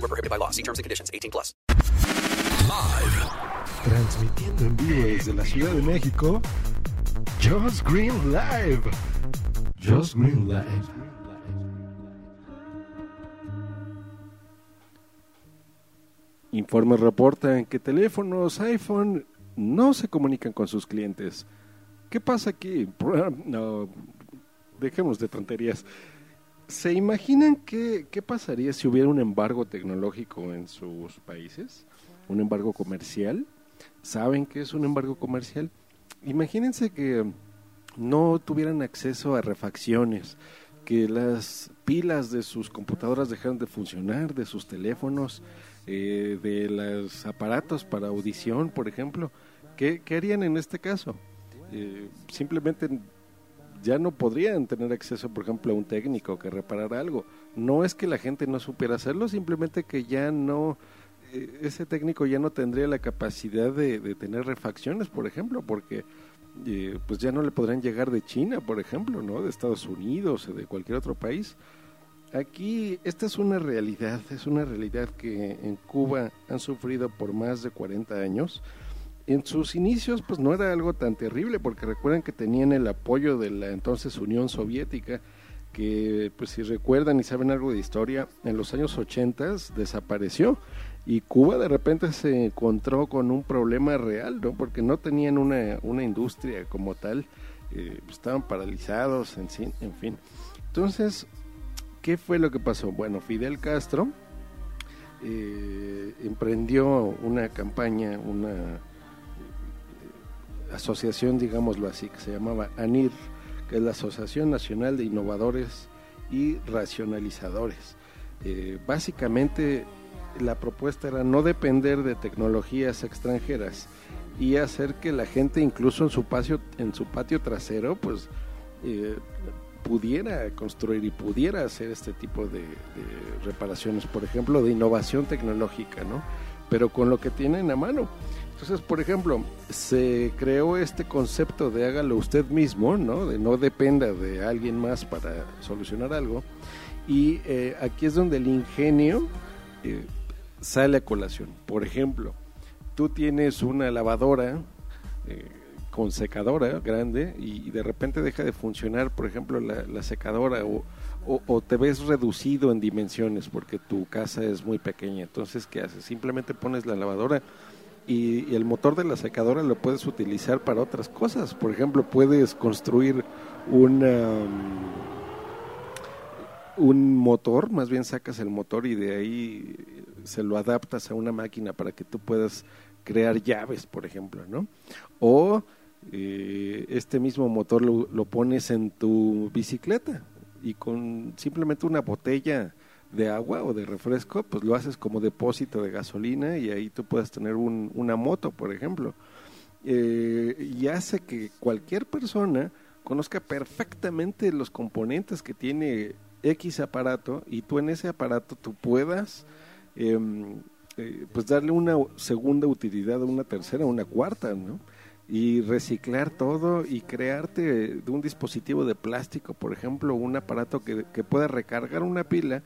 Void were prohibited by law. See terms and conditions. 18 plus. Live. Transmitiendo en vivo desde la Ciudad de México, Just Green Live. Just Green Live. Informes reportan que teléfonos iPhone no se comunican con sus clientes. ¿Qué pasa aquí? No, dejemos de tonterías. ¿Se imaginan qué, qué pasaría si hubiera un embargo tecnológico en sus países? ¿Un embargo comercial? ¿Saben qué es un embargo comercial? Imagínense que no tuvieran acceso a refacciones, que las pilas de sus computadoras dejaran de funcionar, de sus teléfonos, eh, de los aparatos para audición, por ejemplo. ¿Qué, qué harían en este caso? Eh, simplemente ya no podrían tener acceso, por ejemplo, a un técnico que reparara algo. No es que la gente no supiera hacerlo, simplemente que ya no, eh, ese técnico ya no tendría la capacidad de, de tener refacciones, por ejemplo, porque eh, pues ya no le podrían llegar de China, por ejemplo, ¿no? De Estados Unidos o de cualquier otro país. Aquí esta es una realidad, es una realidad que en Cuba han sufrido por más de 40 años. En sus inicios pues no era algo tan terrible porque recuerden que tenían el apoyo de la entonces Unión Soviética que pues si recuerdan y saben algo de historia, en los años 80 desapareció y Cuba de repente se encontró con un problema real, ¿no? Porque no tenían una, una industria como tal, eh, estaban paralizados, en, fin- en fin. Entonces, ¿qué fue lo que pasó? Bueno, Fidel Castro eh, emprendió una campaña, una asociación, digámoslo así, que se llamaba ANIR, que es la Asociación Nacional de Innovadores y Racionalizadores. Eh, básicamente la propuesta era no depender de tecnologías extranjeras y hacer que la gente incluso en su patio, en su patio trasero pues eh, pudiera construir y pudiera hacer este tipo de, de reparaciones, por ejemplo, de innovación tecnológica, ¿no? Pero con lo que tienen a mano. Entonces, por ejemplo, se creó este concepto de hágalo usted mismo, ¿no? De no dependa de alguien más para solucionar algo. Y eh, aquí es donde el ingenio eh, sale a colación. Por ejemplo, tú tienes una lavadora eh, con secadora grande y, de repente deja de funcionar, por ejemplo, la, secadora o- o te ves reducido en dimensiones porque tu casa es muy pequeña. Entonces, ¿qué haces? Simplemente pones la lavadora y, el motor de la secadora lo puedes utilizar para otras cosas. Por ejemplo, puedes construir una un motor, más bien sacas el motor y de ahí se lo adaptas a una máquina para que tú puedas crear llaves, por ejemplo, ¿no? O eh, este mismo motor lo, lo pones en tu bicicleta y con simplemente una botella de agua o de refresco, pues lo haces como depósito de gasolina y ahí tú puedes tener un- una moto, por ejemplo. Eh, y hace que cualquier persona conozca perfectamente los componentes que tiene X aparato y tú en ese aparato tú puedas em, eh, pues darle una segunda utilidad, una tercera, una cuarta, ¿no? Y reciclar todo y crearte de un dispositivo de plástico, por ejemplo, un aparato que, que pueda recargar una pila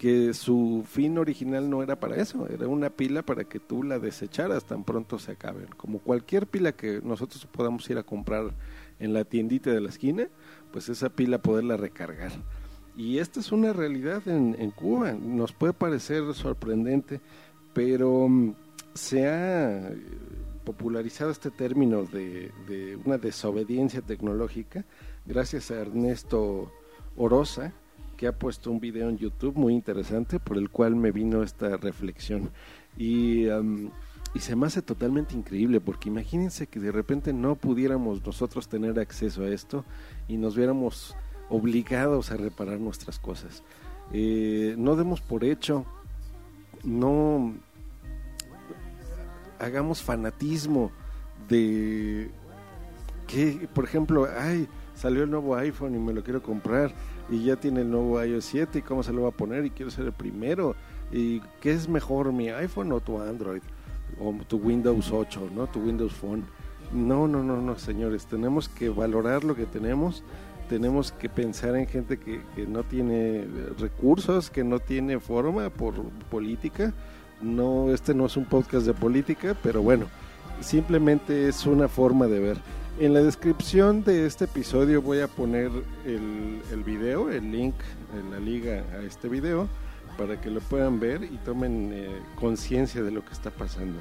que su fin original no era para eso, era una pila para que tú la desecharas tan pronto se acabe. Como cualquier pila que nosotros podamos ir a comprar en la tiendita de la esquina, pues esa pila poderla recargar. Y esta es una realidad en, en Cuba. Nos puede parecer sorprendente, pero mm, se ha eh, popularizado este término de, de una desobediencia tecnológica gracias a Ernesto Orosa, que ha puesto un video en YouTube muy interesante por el cual me vino esta reflexión. Y, am, y se me hace totalmente increíble porque imagínense que de repente no pudiéramos nosotros tener acceso a esto y nos viéramos obligados a reparar nuestras cosas. Eh, no demos por hecho, no hagamos fanatismo de que, por ejemplo, ay, salió el nuevo iPhone y me lo quiero comprar y ya tiene el nuevo iOS 7 y cómo se lo va a poner y quiero ser el primero y qué es mejor mi iPhone o tu Android o tu Windows 8, ¿no? Tu Windows Phone. No, no, no, no, señores, tenemos que valorar lo que tenemos, tenemos que pensar en gente que, que no tiene recursos, que no tiene forma por política. No, este no es un podcast de política, pero bueno, simplemente es una forma de ver. En la descripción de este episodio voy a poner el, el video, el link la liga a este video, para que lo puedan ver y tomen eh, conciencia de lo que está pasando.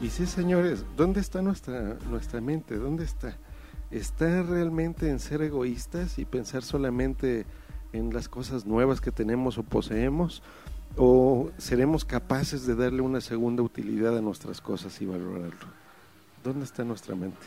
Y sí, señores, ¿dónde está nuestra, nuestra mente? ¿Dónde está? ¿Está realmente en ser egoístas y pensar solamente en las cosas nuevas que tenemos o poseemos? ¿O seremos capaces de darle una segunda utilidad a nuestras cosas y valorarlo? ¿Dónde está nuestra mente?